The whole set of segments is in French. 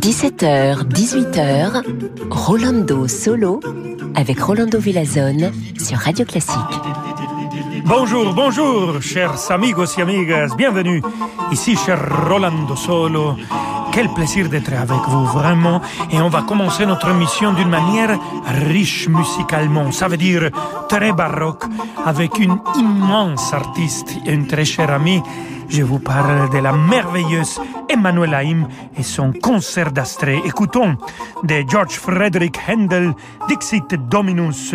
17h, 18h, Rolando Solo avec Rolando Villazone sur Radio Classique. Bonjour, bonjour, chers amigos y amigas, bienvenue ici cher Rolando Solo. Quel plaisir d'être avec vous, vraiment. Et on va commencer notre émission d'une manière riche musicalement. Ça veut dire très baroque, avec une immense artiste et une très chère amie. Je vous parle de la merveilleuse Emmanuel Haïm et son concert d'Astrée. Écoutons de George Frederick Handel, Dixit Dominus,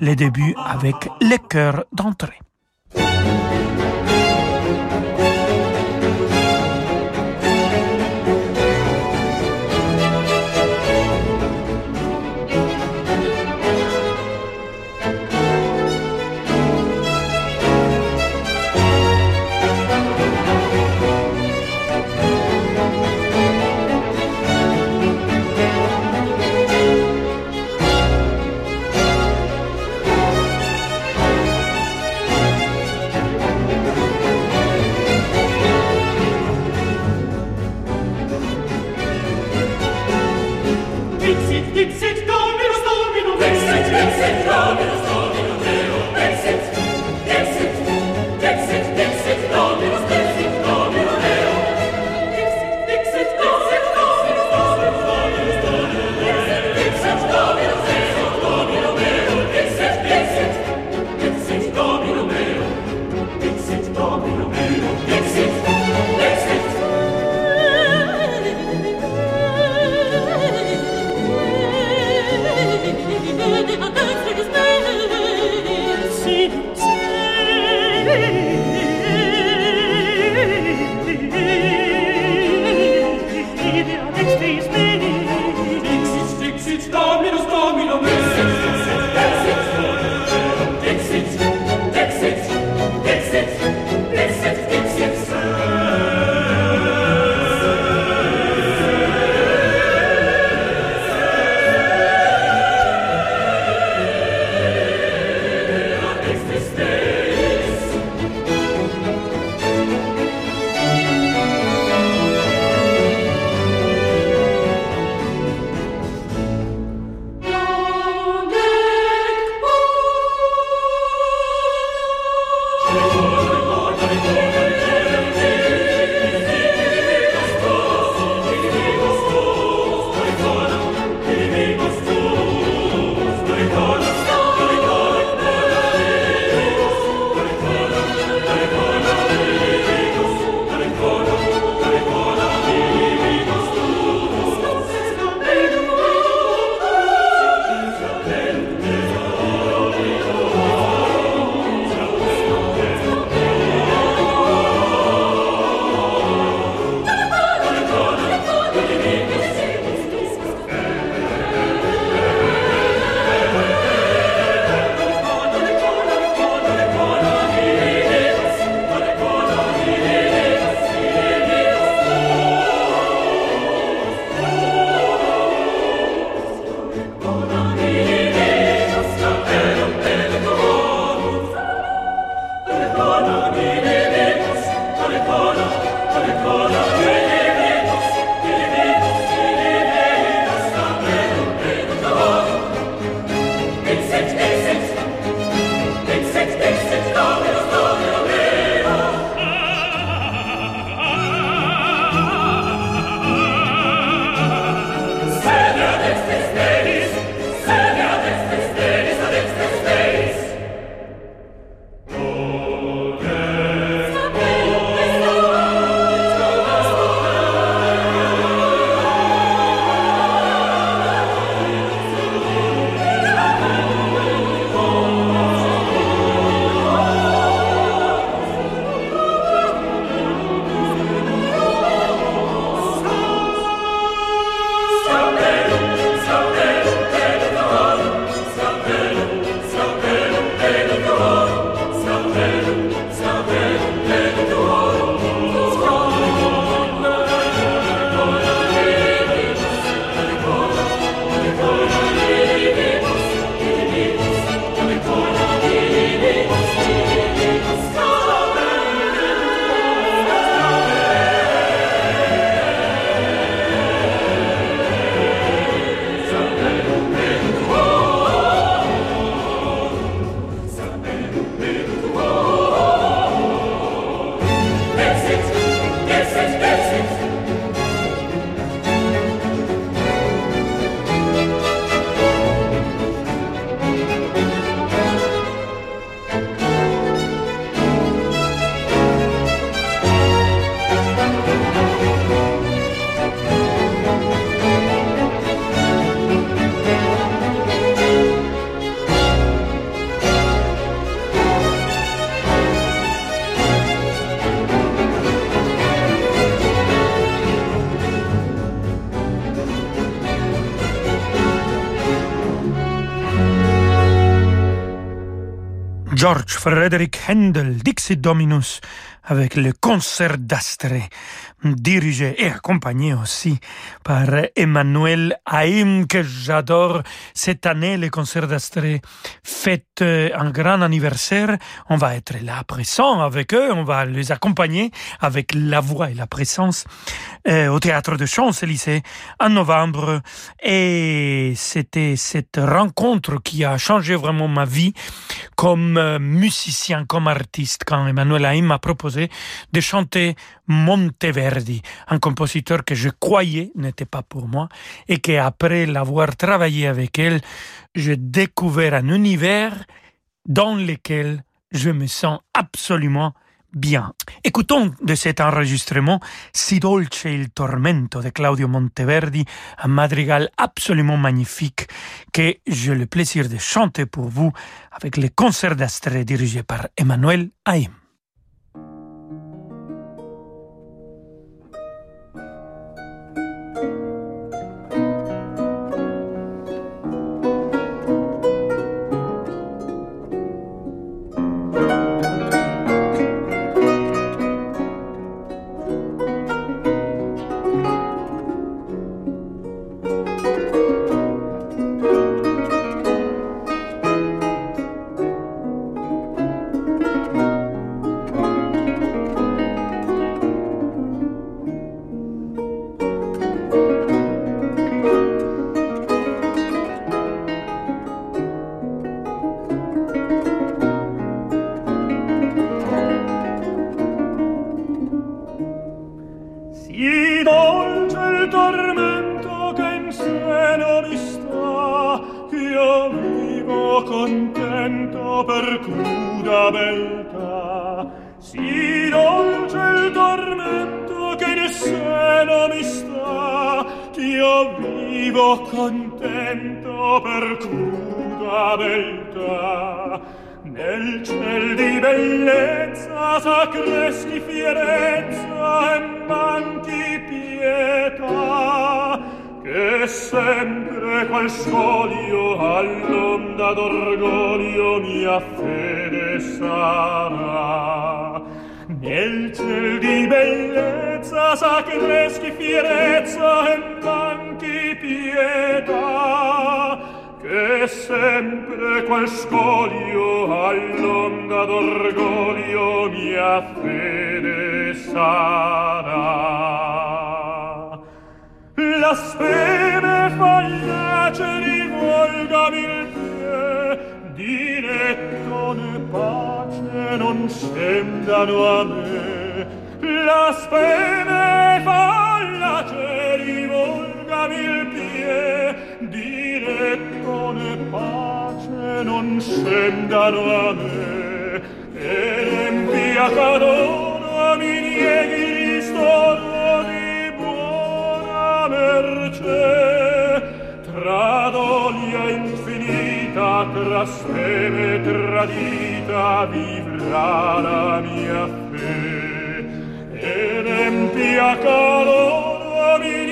le début avec le cœur d'entrée. George Frederick Handel, Dixit Dominus, avec le concert d'Astrée, dirigé et accompagné aussi par Emmanuel Haïm, que j'adore. Cette année, le concert d'Astrée fête un grand anniversaire. On va être là présent avec eux, on va les accompagner avec la voix et la présence euh, au théâtre de Champs-Élysées en novembre. Et c'était cette rencontre qui a changé vraiment ma vie comme euh, musicien, comme artiste, quand Emmanuel Haïm m'a proposé de chanter Un compositeur que je croyais n'était pas pour moi et qu'après l'avoir travaillé avec elle, j'ai découvert un univers dans lequel je me sens absolument bien. Écoutons de cet enregistrement Si dolce il tormento de Claudio Monteverdi, un madrigal absolument magnifique que j'ai le plaisir de chanter pour vous avec le concert d'Astrée dirigé par Emmanuel Haïm. scendano a me la spene falla che rivolgami il pie diretto ne pace non scendano a me e l'empia a mi nieghi ristoro di buona merce. Tra dolia infinita tra speme tradita via verrà la mia fe ed empia calor mi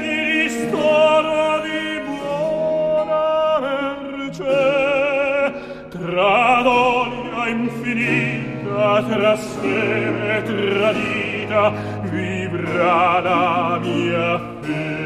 di ristoro di buona merce. Tra donia infinita tra seme tradita vivrà la mia fe.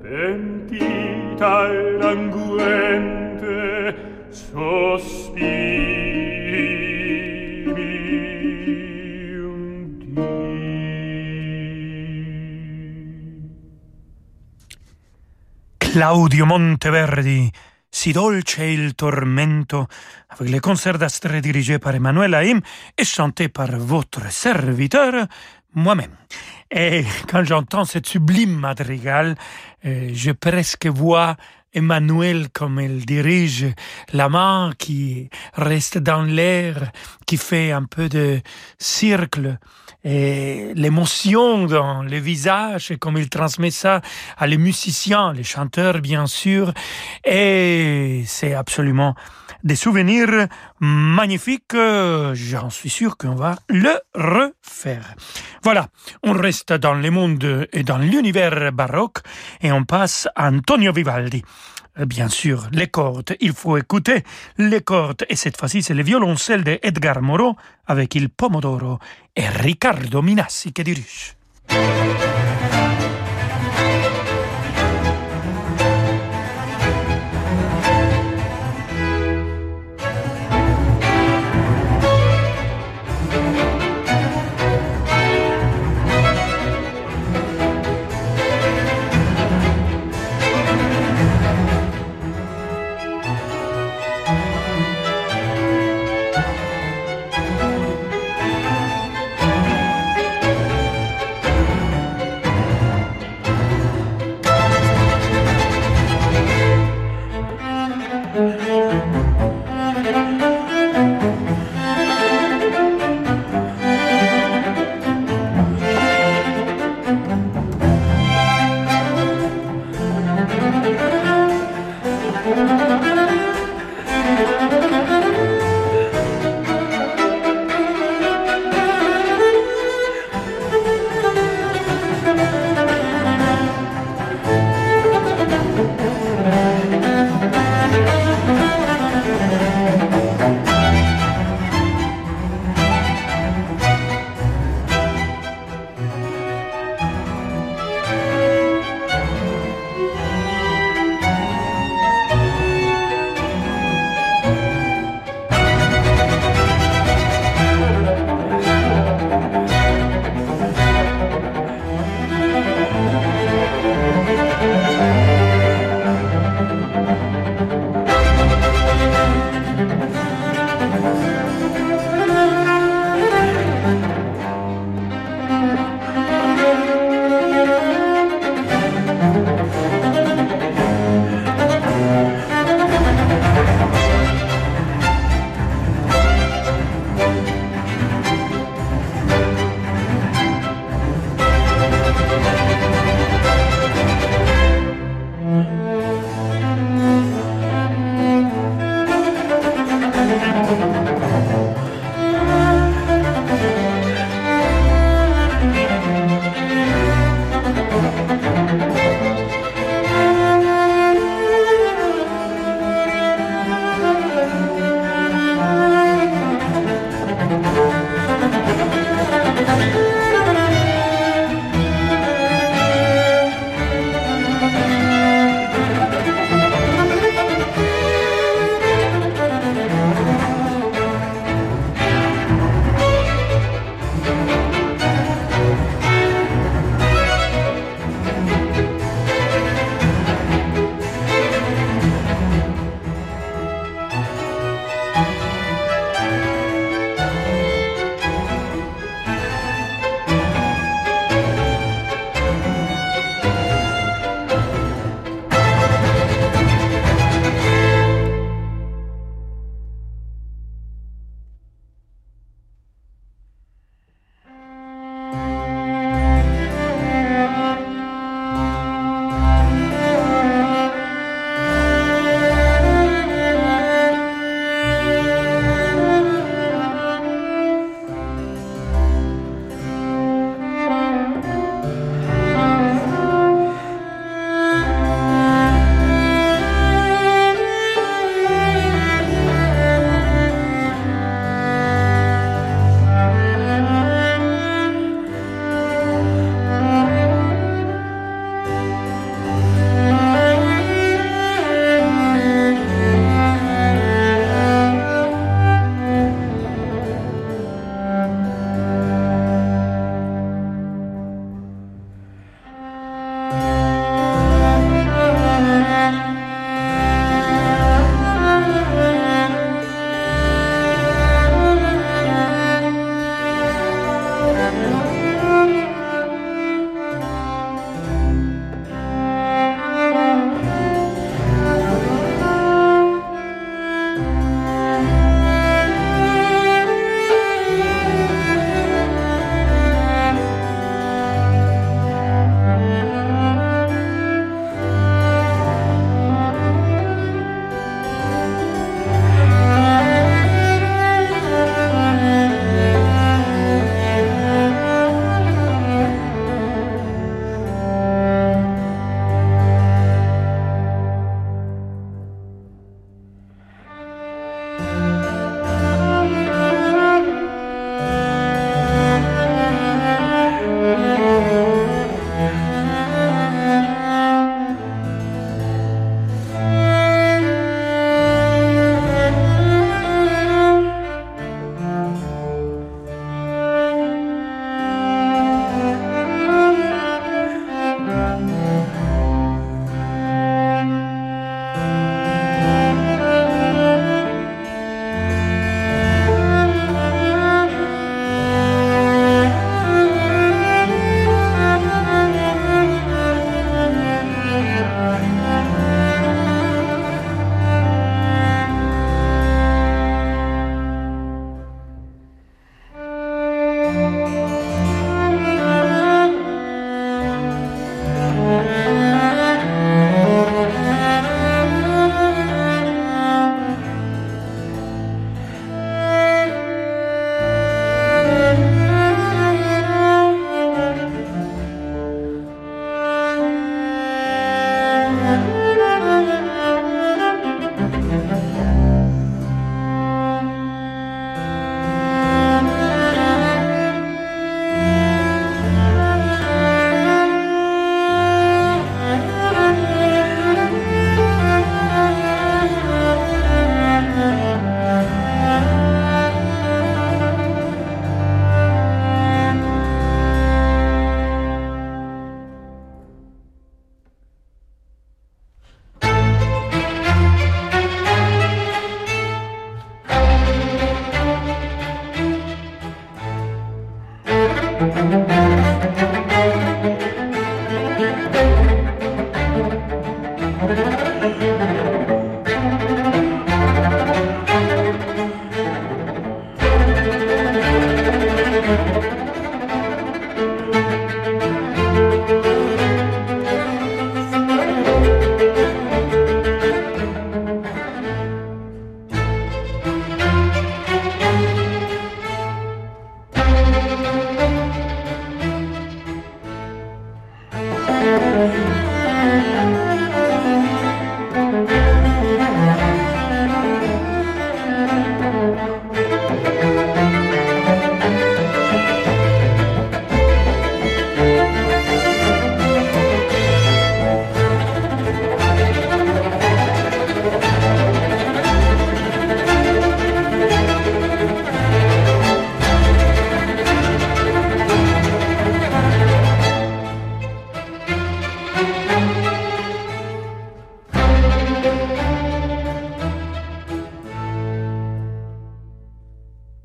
Pentita e languente, sospiri mi undi. Claudio Monteverdi, Si dolce il tormento, avec les concerts d'Astre dirigés par Emmanuel Haïm et chanté par votre serviteur, moi-même. Et quand j'entends cette sublime madrigale, euh, je presque vois Emmanuel comme elle dirige la main qui reste dans l'air, qui fait un peu de cercle et l'émotion dans le visage et comme il transmet ça à les musiciens, les chanteurs bien sûr et c'est absolument des souvenirs magnifiques. J'en suis sûr qu'on va le refaire. Voilà, on reste dans le monde et dans l'univers baroque et on passe à Antonio Vivaldi. Bien sûr, les cordes, il faut écouter les cordes. Et cette fois-ci, c'est le violoncelle de Edgar Moreau avec Il Pomodoro et Riccardo Minassi qui dirige.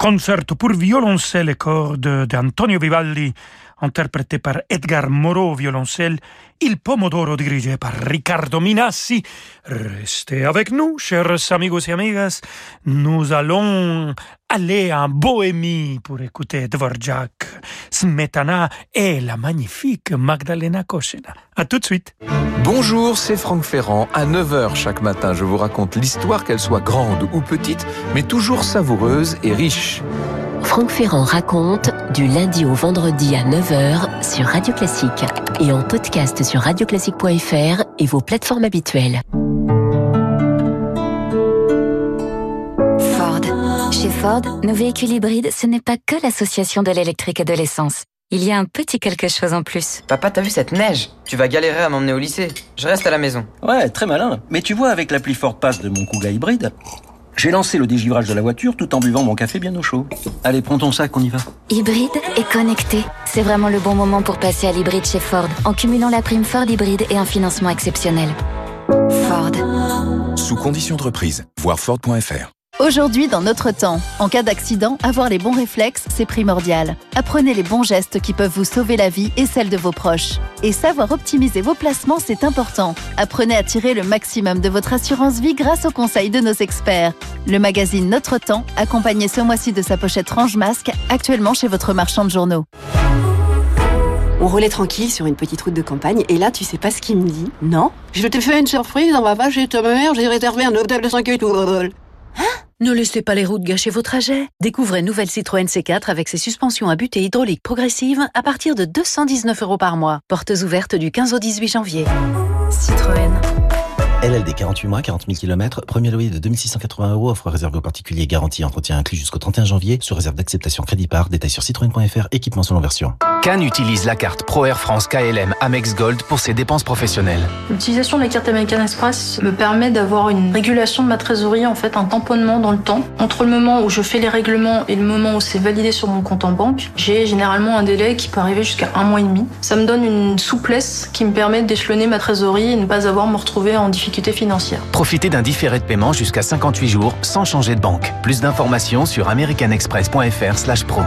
Concerto pour violoncelle et cordes d'Antonio Vivaldi, interprété par Edgar Moreau, violoncelle, Il Pomodoro, dirigé par Riccardo Minassi. Restez avec nous, chers amigos et amigas. Nous allons aller en Bohémie pour écouter Dvorak, Smetana et la magnifique Magdalena Koshena. À tout de suite. Bonjour, c'est Franck Ferrand. À 9h chaque matin, je vous raconte l'histoire, qu'elle soit grande ou petite, mais toujours savoureuse et riche. Franck Ferrand raconte du lundi au vendredi à 9h sur Radio Classique et en podcast sur radioclassique.fr et vos plateformes habituelles. Ford. Chez Ford, nos véhicules hybrides, ce n'est pas que l'association de l'électrique et de l'essence. Il y a un petit quelque chose en plus. Papa, t'as vu cette neige? Tu vas galérer à m'emmener au lycée. Je reste à la maison. Ouais, très malin. Mais tu vois, avec l'appli Ford Pass de mon Kuga hybride, j'ai lancé le dégivrage de la voiture tout en buvant mon café bien au chaud. Allez, prends ton sac, on y va. Hybride et connecté. C'est vraiment le bon moment pour passer à l'hybride chez Ford, en cumulant la prime Ford hybride et un financement exceptionnel. Ford. Sous conditions de reprise, voir Ford.fr. Aujourd'hui, dans notre temps, en cas d'accident, avoir les bons réflexes, c'est primordial. Apprenez les bons gestes qui peuvent vous sauver la vie et celle de vos proches. Et savoir optimiser vos placements, c'est important. Apprenez à tirer le maximum de votre assurance vie grâce aux conseils de nos experts. Le magazine Notre Temps, accompagné ce mois-ci de sa pochette Range Masque, actuellement chez votre marchand de journaux. On roulait tranquille sur une petite route de campagne et là, tu sais pas ce qu'il me dit Non Je t'ai fait une surprise, on va pas chez ta mère, j'ai réservé un hôtel de 5 étoiles. Ne laissez pas les routes gâcher vos trajets. Découvrez nouvelle Citroën C4 avec ses suspensions à butée hydraulique progressive à partir de 219 euros par mois. Portes ouvertes du 15 au 18 janvier. Citroën. LLD 48 mois, 40 000 km, premier loyer de 2680 euros, offre réservée aux particuliers, garantie entretien inclus jusqu'au 31 janvier, sous réserve d'acceptation crédit par, détail sur citroën.fr, équipement selon version. Cannes utilise la carte Pro Air France KLM Amex Gold pour ses dépenses professionnelles. L'utilisation de la carte American Express me permet d'avoir une régulation de ma trésorerie, en fait un tamponnement dans le temps. Entre le moment où je fais les règlements et le moment où c'est validé sur mon compte en banque, j'ai généralement un délai qui peut arriver jusqu'à un mois et demi. Ça me donne une souplesse qui me permet d'échelonner ma trésorerie et ne pas avoir à me retrouver en difficulté Profitez d'un différé de paiement jusqu'à 58 jours sans changer de banque. Plus d'informations sur americanexpress.fr/pro.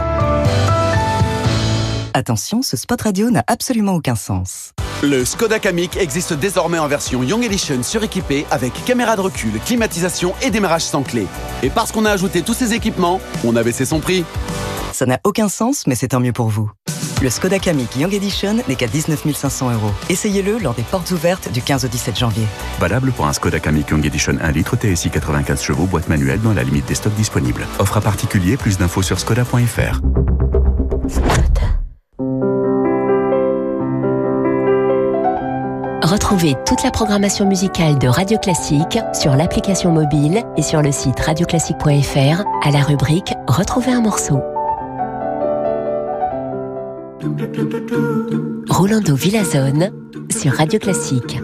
Attention, ce spot radio n'a absolument aucun sens. Le Skoda Kamiq existe désormais en version Young Edition suréquipée avec caméra de recul, climatisation et démarrage sans clé. Et parce qu'on a ajouté tous ces équipements, on a baissé son prix. Ça n'a aucun sens, mais c'est tant mieux pour vous. Le Skoda Kamiq Young Edition n'est qu'à 19 500 euros. Essayez-le lors des portes ouvertes du 15 au 17 janvier. Valable pour un Skoda Kamiq Young Edition 1 litre TSI 95 chevaux, boîte manuelle dans la limite des stocks disponibles. Offre à particulier, plus d'infos sur skoda.fr. Retrouvez toute la programmation musicale de Radio Classique sur l'application mobile et sur le site radioclassique.fr à la rubrique Retrouver un morceau. Rolando Villazone sur Radio Classique.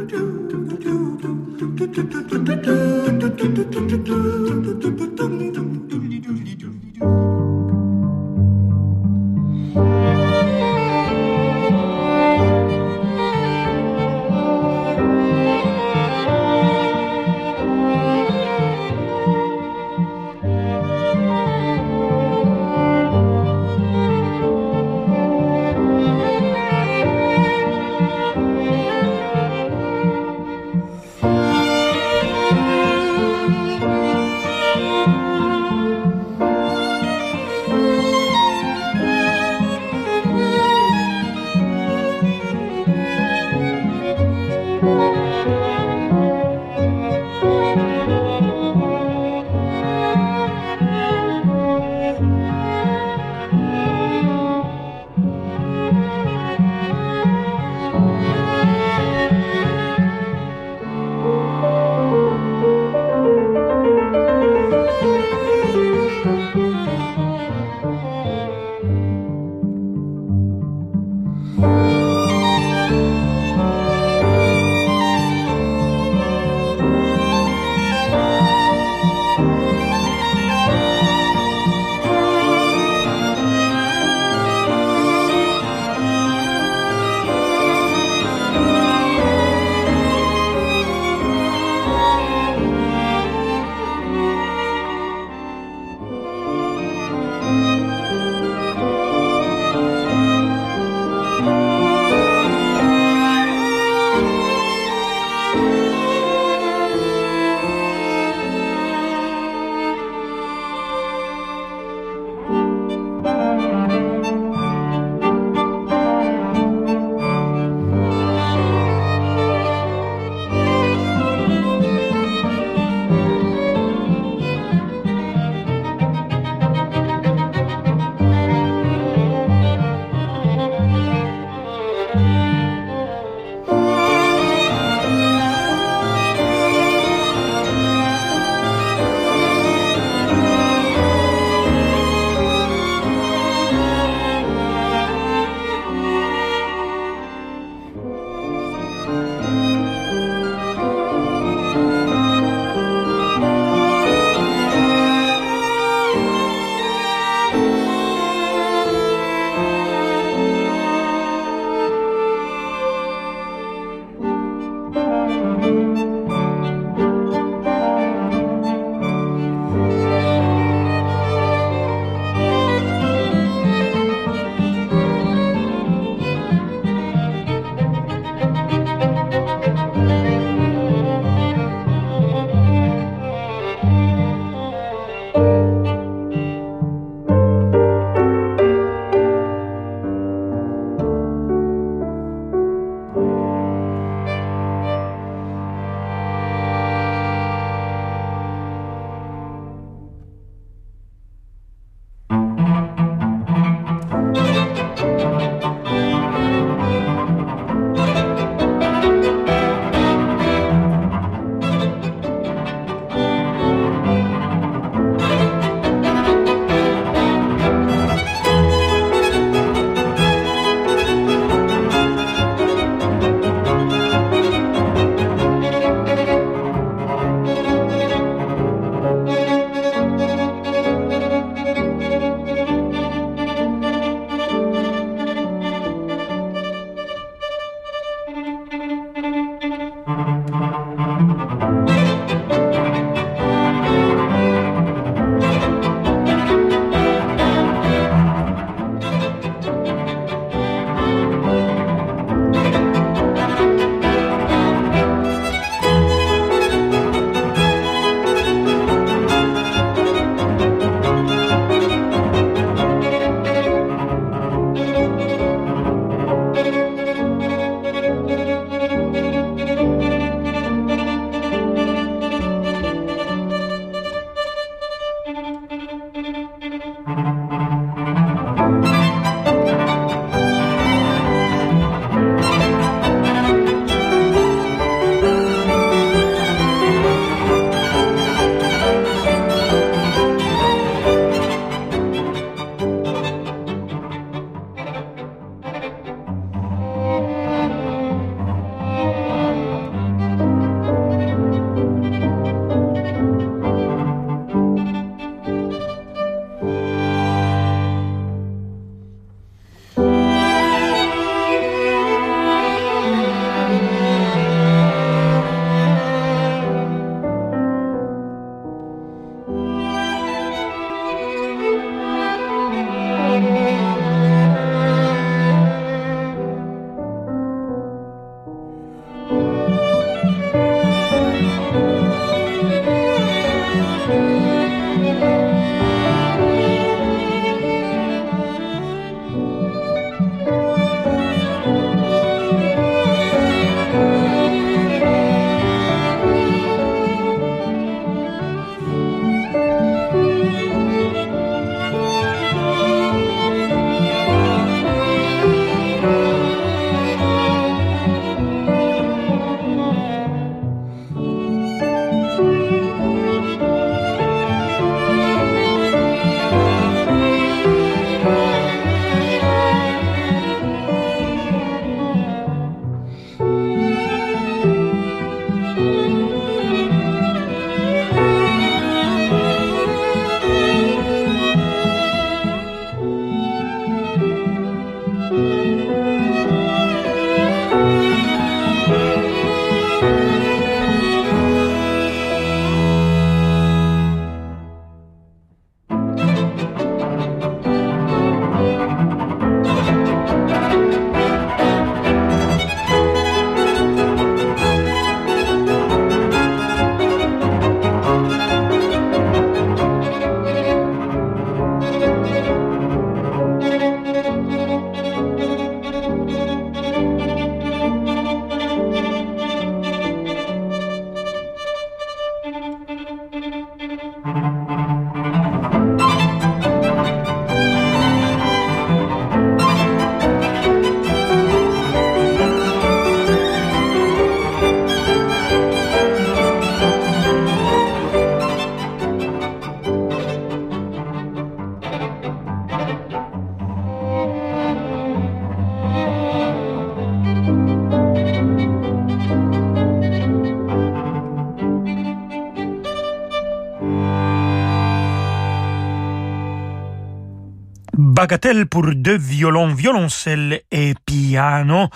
Bagatelle pour deux violons, violoncelle et piano.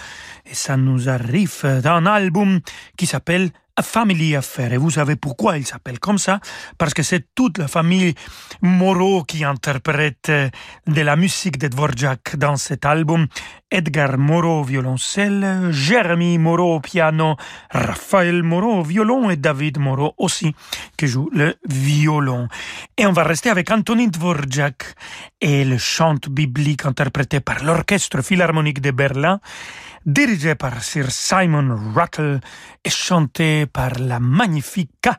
Et ça nous arrive d'un album qui s'appelle Family Affair. Et vous savez pourquoi il s'appelle comme ça? Parce que c'est toute la famille Moreau qui interprète de la musique de Dvorak dans cet album. Edgar Moreau violoncelle, Jeremy Moreau piano, Raphaël Moreau violon et David Moreau aussi qui joue le violon. Et on va rester avec Antonin Dvorak et le chant biblique interprété par l'Orchestre Philharmonique de Berlin dirigé par Sir Simon Rattle et chanté par la magnifique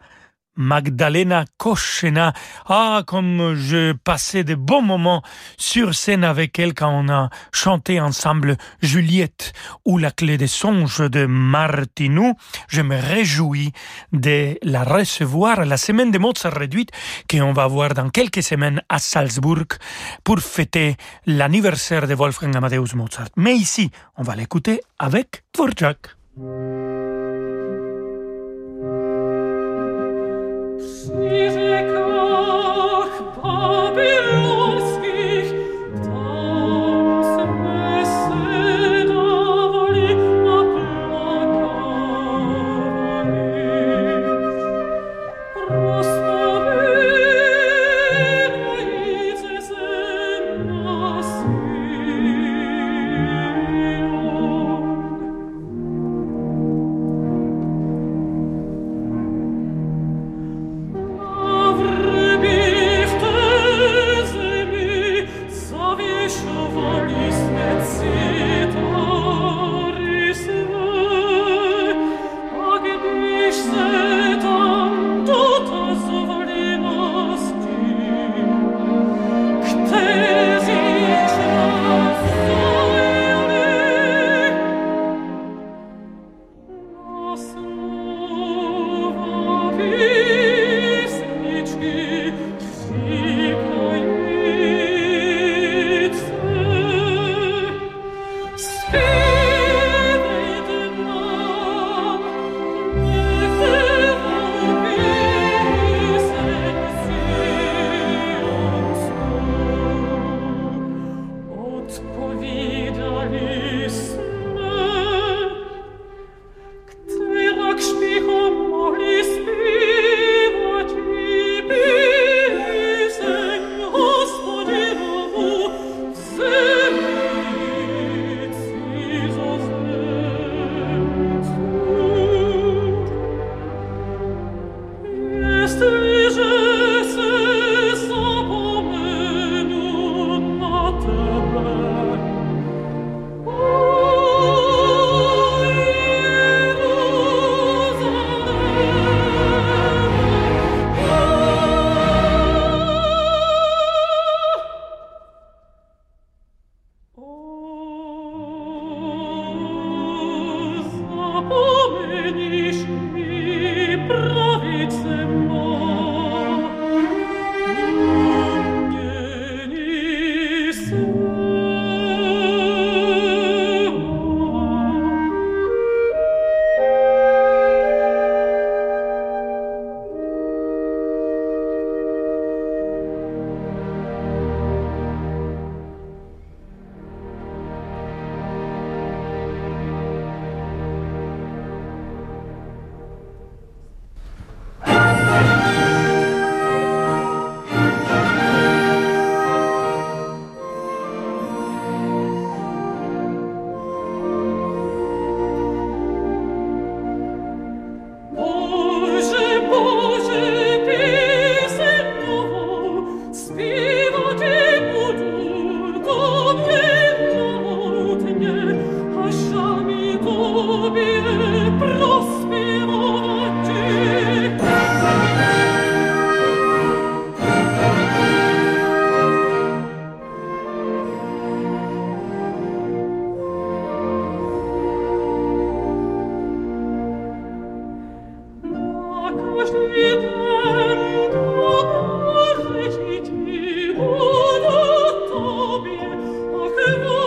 Magdalena Koschena. Ah, comme je passais de bons moments sur scène avec elle quand on a chanté ensemble Juliette ou La clé des songes de Martinou. Je me réjouis de la recevoir à la semaine de Mozart réduite qu'on va avoir dans quelques semaines à Salzbourg pour fêter l'anniversaire de Wolfgang Amadeus Mozart. Mais ici, on va l'écouter avec Dvorak. never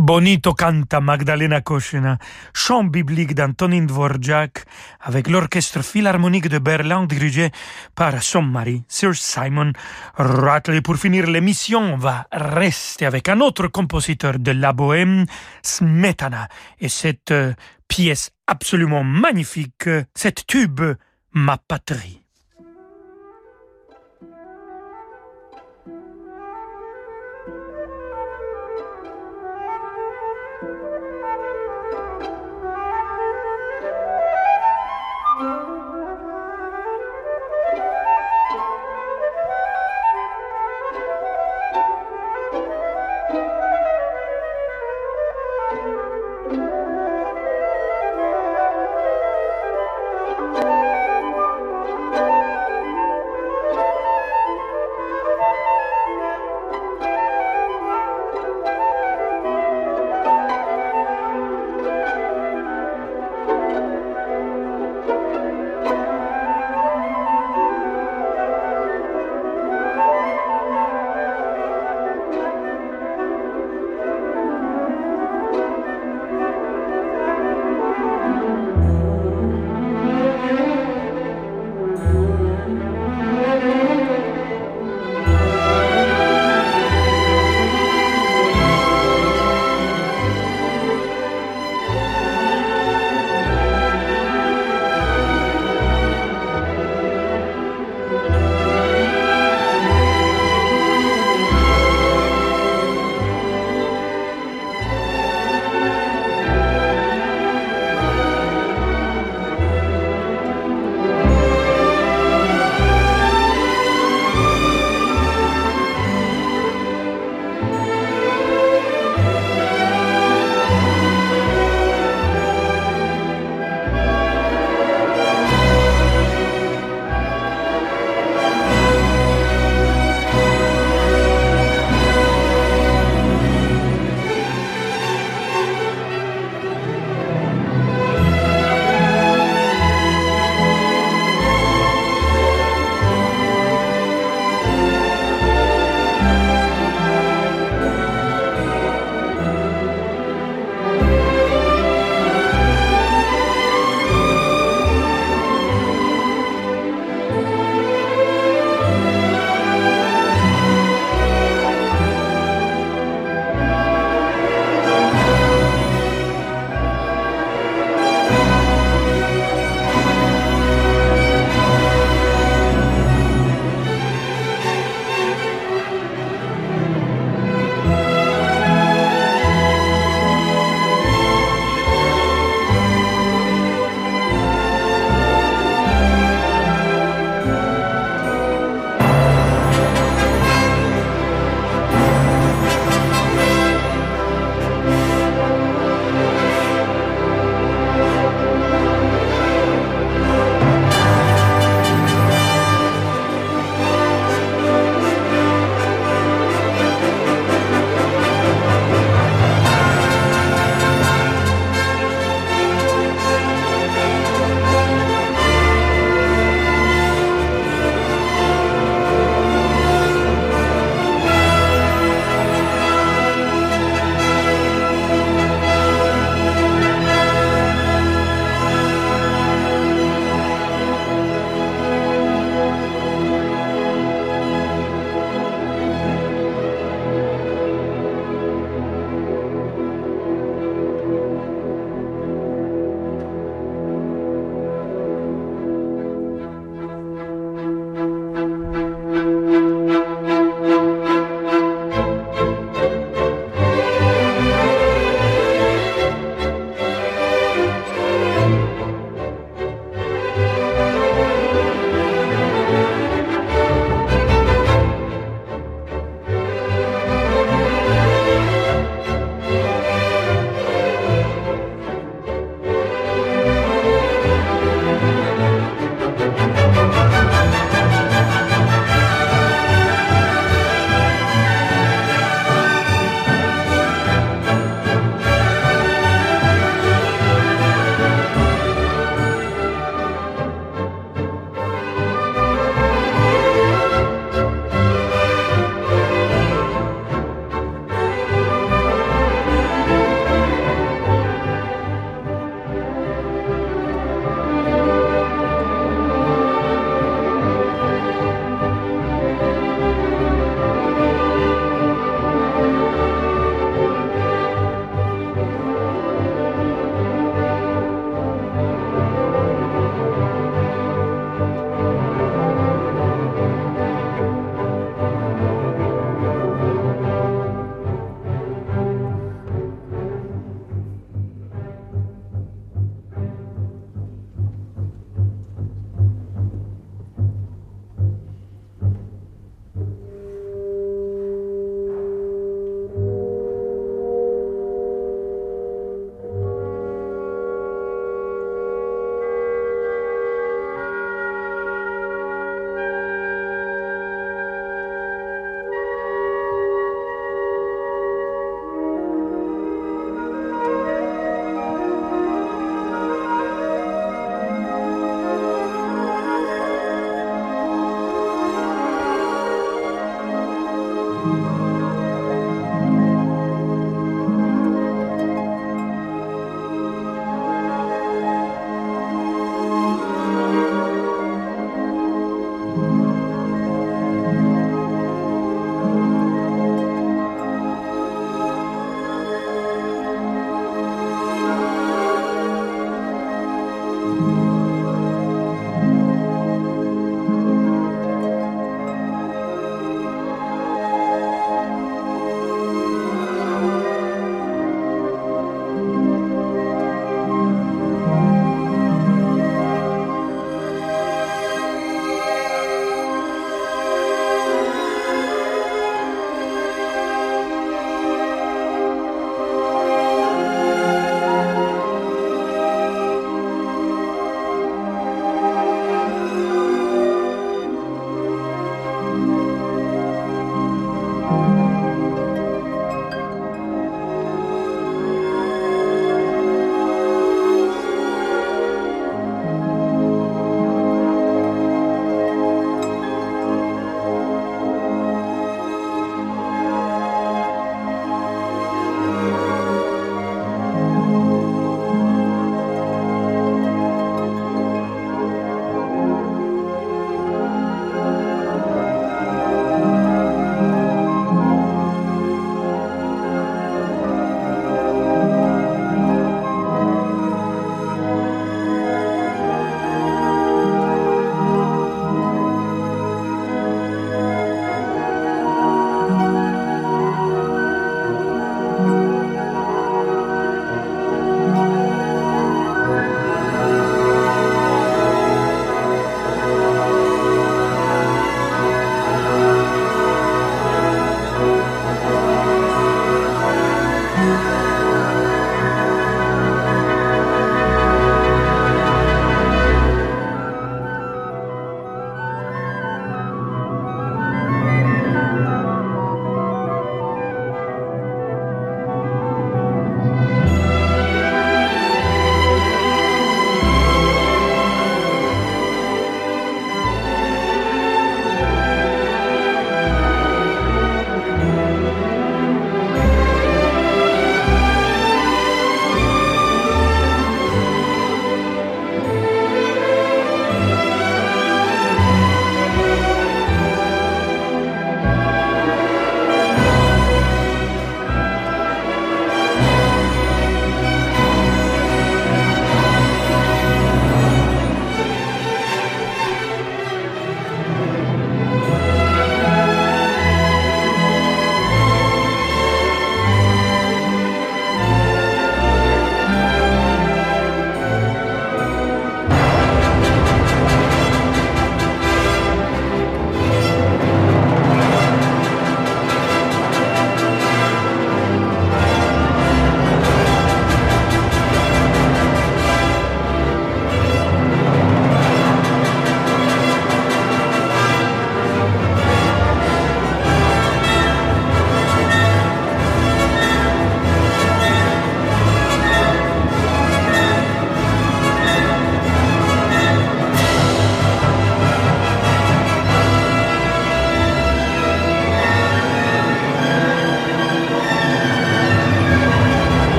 Bonito canta Magdalena Kochena, chant biblique d'Antonin Dvorak avec l'orchestre philharmonique de Berlin dirigé par son mari, Sir Simon Rattle. Pour finir l'émission, on va rester avec un autre compositeur de la bohème, Smetana, et cette euh, pièce absolument magnifique, cette tube, Ma patrie.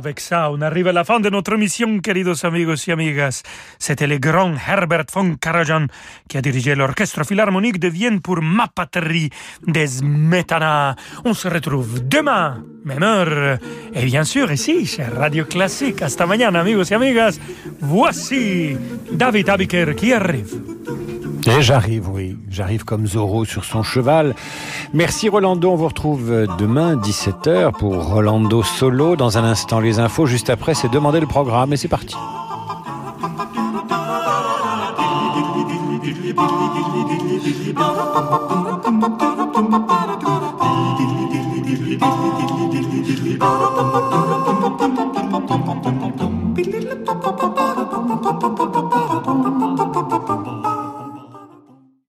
Avec on arrive la fin de notre mission, queridos amigos y amigas. C'était le grand Herbert von Karajan qui a dirigé l'orchestre philharmonique de Vienne pour Ma patrie des Smetana. On se retrouve demain, même heure. Et bien sûr, ici, chez Radio Classique. Hasta mañana, amigos y amigas. Voici David Abiker qui arrive. j'arrive, oui. J'arrive comme Zorro sur son cheval. Merci Rolando, on vous retrouve demain 17h pour Rolando Solo. Dans un instant, les infos. Juste après, c'est demander le programme et c'est parti.